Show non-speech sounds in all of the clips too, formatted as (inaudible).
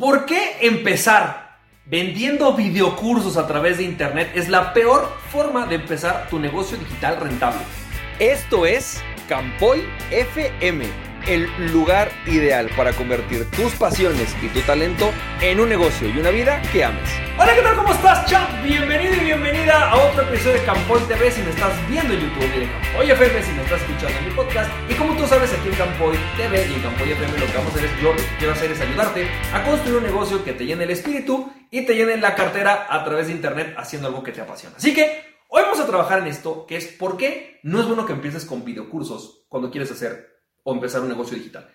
¿Por qué empezar vendiendo videocursos a través de internet es la peor forma de empezar tu negocio digital rentable? Esto es Campoy FM, el lugar ideal para convertir tus pasiones y tu talento en un negocio y una vida que ames. Hola, ¿qué tal? ¿Cómo estás, champ? Bienvenido y bienvenida a otro episodio de Campoy TV si me estás viendo en YouTube y de Campoy FM si me estás escuchando en mi podcast. Y como tú sabes, aquí en Campoy TV y en Campoy FM lo que vamos a hacer es, yo lo que quiero hacer es ayudarte a construir un negocio que te llene el espíritu y te llene la cartera a través de internet haciendo algo que te apasiona. Así que hoy vamos a trabajar en esto, que es por qué no es bueno que empieces con videocursos cuando quieres hacer o empezar un negocio digital.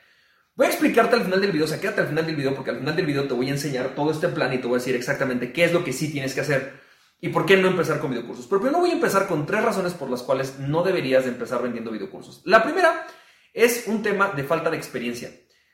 Voy a explicarte al final del video, o sea, quédate al final del video porque al final del video te voy a enseñar todo este plan y te voy a decir exactamente qué es lo que sí tienes que hacer y por qué no empezar con videocursos. Pero primero voy a empezar con tres razones por las cuales no deberías de empezar vendiendo videocursos. La primera es un tema de falta de experiencia.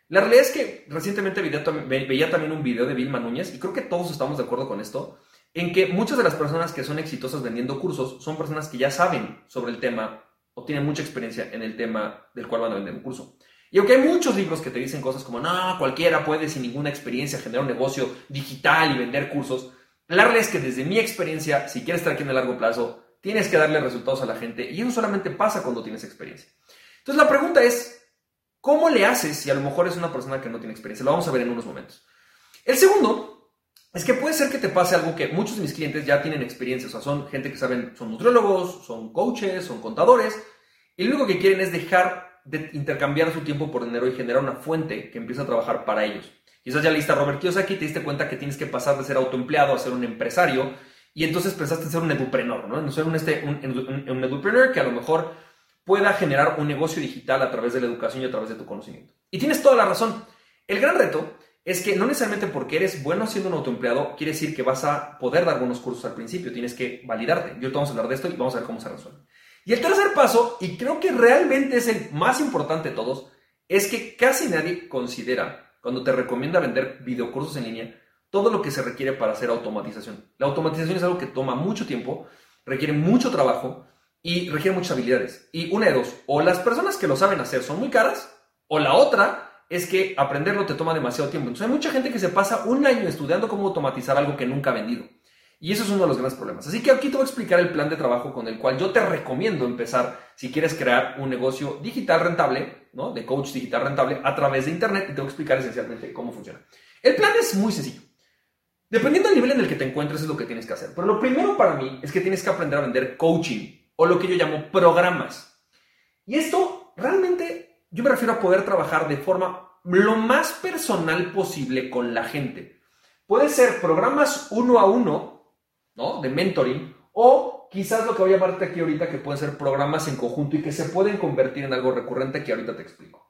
La realidad es que recientemente veía también un video de Vilma Núñez y creo que todos estamos de acuerdo con esto, en que muchas de las personas que son exitosas vendiendo cursos son personas que ya saben sobre el tema o tienen mucha experiencia en el tema del cual van a vender un curso. Y aunque hay muchos libros que te dicen cosas como, no, cualquiera puede sin ninguna experiencia generar un negocio digital y vender cursos, la realidad es que desde mi experiencia, si quieres estar aquí en el largo plazo, tienes que darle resultados a la gente y eso solamente pasa cuando tienes experiencia. Entonces la pregunta es, ¿cómo le haces si a lo mejor es una persona que no tiene experiencia? Lo vamos a ver en unos momentos. El segundo es que puede ser que te pase algo que muchos de mis clientes ya tienen experiencia, o sea, son gente que saben, son nutriólogos, son coaches, son contadores, y lo único que quieren es dejar de intercambiar su tiempo por dinero y generar una fuente que empiece a trabajar para ellos. Quizás ya lista Robert Kiyosaki, te diste cuenta que tienes que pasar de ser autoempleado a ser un empresario y entonces pensaste en ser un edupreneur, ¿no? En ser un, este, un, un edupreneur que a lo mejor pueda generar un negocio digital a través de la educación y a través de tu conocimiento. Y tienes toda la razón. El gran reto es que no necesariamente porque eres bueno siendo un autoempleado quiere decir que vas a poder dar buenos cursos al principio, tienes que validarte. Yo te vamos a hablar de esto y vamos a ver cómo se resuelve. Y el tercer paso, y creo que realmente es el más importante de todos, es que casi nadie considera, cuando te recomienda vender videocursos en línea, todo lo que se requiere para hacer automatización. La automatización es algo que toma mucho tiempo, requiere mucho trabajo y requiere muchas habilidades. Y una de dos, o las personas que lo saben hacer son muy caras, o la otra es que aprenderlo te toma demasiado tiempo. Entonces hay mucha gente que se pasa un año estudiando cómo automatizar algo que nunca ha vendido. Y eso es uno de los grandes problemas. Así que aquí te voy a explicar el plan de trabajo con el cual yo te recomiendo empezar si quieres crear un negocio digital rentable, ¿no? De coach digital rentable a través de Internet y te voy a explicar esencialmente cómo funciona. El plan es muy sencillo. Dependiendo del nivel en el que te encuentres es lo que tienes que hacer. Pero lo primero para mí es que tienes que aprender a vender coaching o lo que yo llamo programas. Y esto realmente yo me refiero a poder trabajar de forma lo más personal posible con la gente. Puede ser programas uno a uno ¿no? De mentoring. O quizás lo que voy a llamarte aquí ahorita que pueden ser programas en conjunto y que se pueden convertir en algo recurrente que ahorita te explico.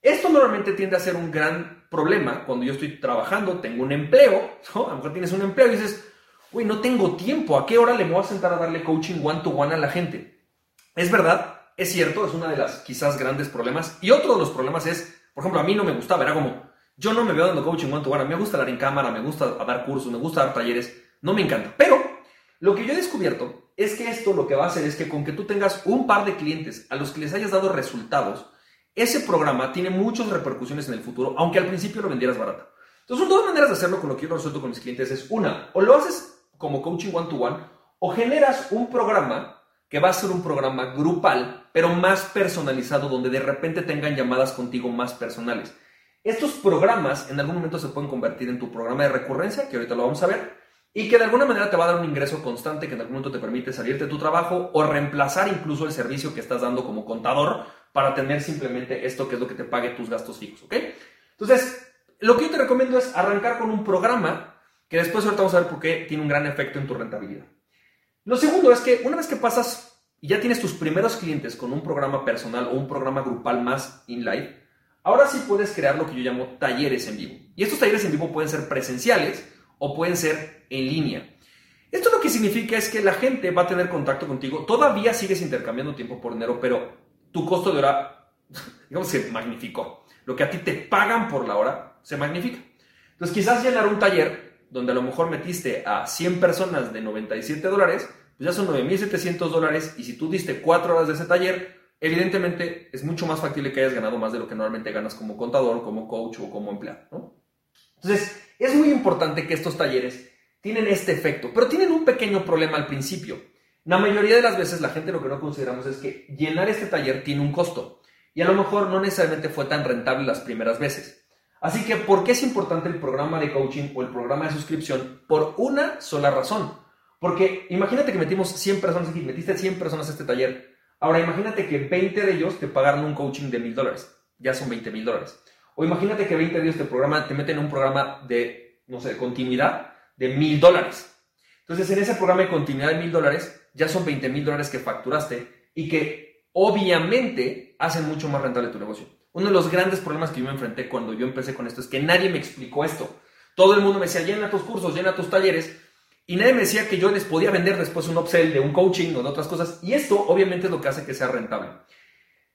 Esto normalmente tiende a ser un gran problema cuando yo estoy trabajando, tengo un empleo, ¿no? A lo mejor tienes un empleo y dices, uy, no tengo tiempo, ¿a qué hora le voy a sentar a darle coaching one to one a la gente? Es verdad, es cierto, es una de las quizás grandes problemas. Y otro de los problemas es, por ejemplo, a mí no me gustaba, era como, yo no me veo dando coaching one to one, me gusta hablar en cámara, me gusta dar cursos, me gusta dar talleres, no me encanta. Pero lo que yo he descubierto es que esto lo que va a hacer es que con que tú tengas un par de clientes a los que les hayas dado resultados, ese programa tiene muchas repercusiones en el futuro, aunque al principio lo vendieras barato. Entonces, son dos maneras de hacerlo con lo que yo resuelto con mis clientes. Es una, o lo haces como coaching one-to-one, o generas un programa que va a ser un programa grupal, pero más personalizado, donde de repente tengan llamadas contigo más personales. Estos programas en algún momento se pueden convertir en tu programa de recurrencia, que ahorita lo vamos a ver, y que de alguna manera te va a dar un ingreso constante que en algún momento te permite salirte de tu trabajo o reemplazar incluso el servicio que estás dando como contador para tener simplemente esto que es lo que te pague tus gastos fijos, ¿ok? Entonces, lo que yo te recomiendo es arrancar con un programa que después ahorita vamos a ver por qué tiene un gran efecto en tu rentabilidad. Lo segundo es que una vez que pasas y ya tienes tus primeros clientes con un programa personal o un programa grupal más in live, ahora sí puedes crear lo que yo llamo talleres en vivo. Y estos talleres en vivo pueden ser presenciales, o pueden ser en línea. Esto lo que significa es que la gente va a tener contacto contigo, todavía sigues intercambiando tiempo por dinero, pero tu costo de hora, (laughs) digamos, se magnificó. Lo que a ti te pagan por la hora se magnifica. Entonces, quizás llenar un taller donde a lo mejor metiste a 100 personas de 97 dólares, pues ya son 9.700 dólares y si tú diste 4 horas de ese taller, evidentemente es mucho más factible que hayas ganado más de lo que normalmente ganas como contador, como coach o como empleado. Entonces, es muy importante que estos talleres tienen este efecto, pero tienen un pequeño problema al principio. La mayoría de las veces la gente lo que no consideramos es que llenar este taller tiene un costo y a lo mejor no necesariamente fue tan rentable las primeras veces. Así que, ¿por qué es importante el programa de coaching o el programa de suscripción? Por una sola razón. Porque imagínate que metimos 100 personas aquí, metiste 100 personas a este taller. Ahora imagínate que 20 de ellos te pagaron un coaching de mil dólares. Ya son 20 mil dólares. O imagínate que 20 de ellos te, programa, te meten en un programa de, no sé, de continuidad de mil dólares. Entonces, en ese programa de continuidad de mil dólares, ya son 20 mil dólares que facturaste y que obviamente hacen mucho más rentable tu negocio. Uno de los grandes problemas que yo me enfrenté cuando yo empecé con esto es que nadie me explicó esto. Todo el mundo me decía, llena tus cursos, llena tus talleres, y nadie me decía que yo les podía vender después un upsell de un coaching o de otras cosas. Y esto obviamente es lo que hace que sea rentable.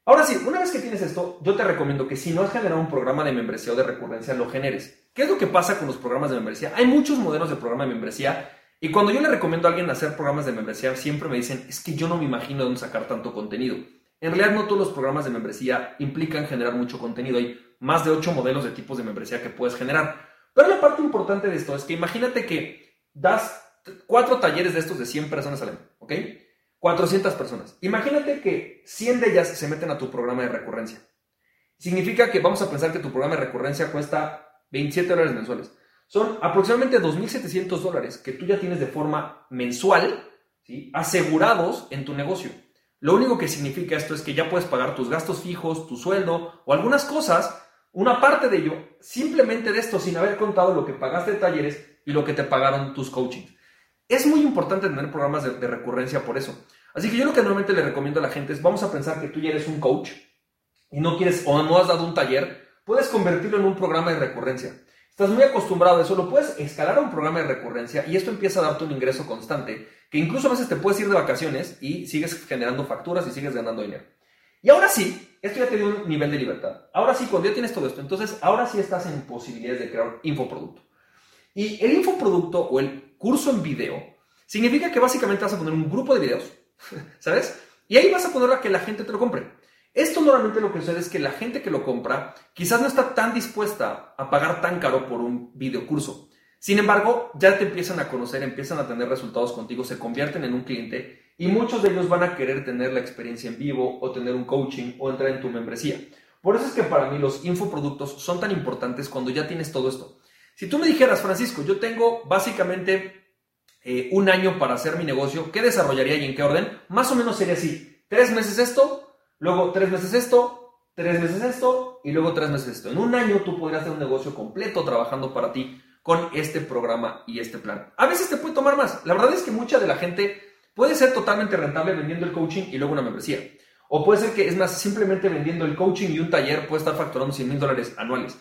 Ahora sí, una vez que tienes esto, yo te recomiendo que si no has generado un programa de membresía o de recurrencia, lo generes. ¿Qué es lo que pasa con los programas de membresía? Hay muchos modelos de programa de membresía y cuando yo le recomiendo a alguien hacer programas de membresía, siempre me dicen, es que yo no me imagino dónde sacar tanto contenido. En realidad no todos los programas de membresía implican generar mucho contenido. Hay más de 8 modelos de tipos de membresía que puedes generar. Pero la parte importante de esto es que imagínate que das cuatro talleres de estos de 100 personas al año, ¿ok? 400 personas. Imagínate que 100 de ellas se meten a tu programa de recurrencia. Significa que vamos a pensar que tu programa de recurrencia cuesta 27 dólares mensuales. Son aproximadamente 2.700 dólares que tú ya tienes de forma mensual, asegurados en tu negocio. Lo único que significa esto es que ya puedes pagar tus gastos fijos, tu sueldo o algunas cosas, una parte de ello, simplemente de esto sin haber contado lo que pagaste de talleres y lo que te pagaron tus coachings. Es muy importante tener programas de, recurrencia por eso. Así que yo lo que normalmente le recomiendo a la gente es, vamos a pensar que tú ya eres un coach y no quieres o no has dado un taller, puedes convertirlo en un programa de recurrencia. Estás muy acostumbrado a eso, lo puedes escalar a un programa de recurrencia y esto empieza a darte un ingreso constante, que incluso a veces te puedes ir de vacaciones y sigues generando facturas y sigues ganando dinero. Y ahora sí, esto ya te dio un nivel de libertad. Ahora sí, cuando ya tienes todo esto, entonces ahora sí estás en posibilidades de crear infoproducto. Y el infoproducto o el curso en video, significa que básicamente vas a poner un grupo de videos, (laughs) ¿sabes? Y ahí vas a poner a que la gente te lo compre. Esto normalmente lo que sucede es que la gente que lo compra quizás no está tan dispuesta a pagar tan caro por un videocurso. Sin embargo, ya te empiezan a conocer, empiezan a tener resultados contigo, se convierten en un cliente y muchos de ellos van a querer tener la experiencia en vivo o tener un coaching o entrar en tu membresía. Por eso es que para mí los infoproductos son tan importantes cuando ya tienes todo esto. Si tú me dijeras, Francisco, yo tengo básicamente eh, un año para hacer mi negocio, ¿qué desarrollaría y en qué orden? Más o menos sería así. Tres meses esto, luego tres meses esto, tres meses esto y luego tres meses esto. En un año tú podrías hacer un negocio completo trabajando para ti con este programa y este plan. A veces te puede tomar más. La verdad es que mucha de la gente puede ser totalmente rentable vendiendo el coaching y luego una membresía. O puede ser que, es más, simplemente vendiendo el coaching y un taller puede estar facturando 100 mil dólares anuales.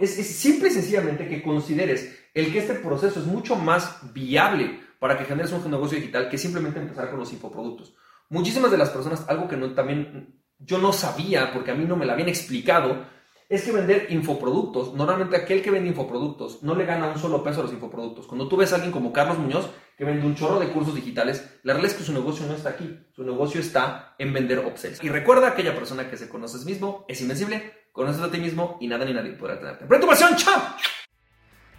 Es, simple y sencillamente que consideres el que este proceso es mucho más viable para que generes un negocio digital que simplemente empezar con los infoproductos. Muchísimas de las personas, algo que no, también yo no sabía porque a mí no me lo habían explicado, es que vender infoproductos, normalmente aquel que vende infoproductos no le gana un solo peso a los infoproductos. Cuando tú ves a alguien como Carlos Muñoz, que vende un chorro de cursos digitales, la realidad es que su negocio no está aquí, su negocio está en vender upsells. Y recuerda, aquella persona que se conoce a mismo es invencible, conoces a ti mismo y nada ni nadie podrá tenerte. ¡Prende tu pasión, chao!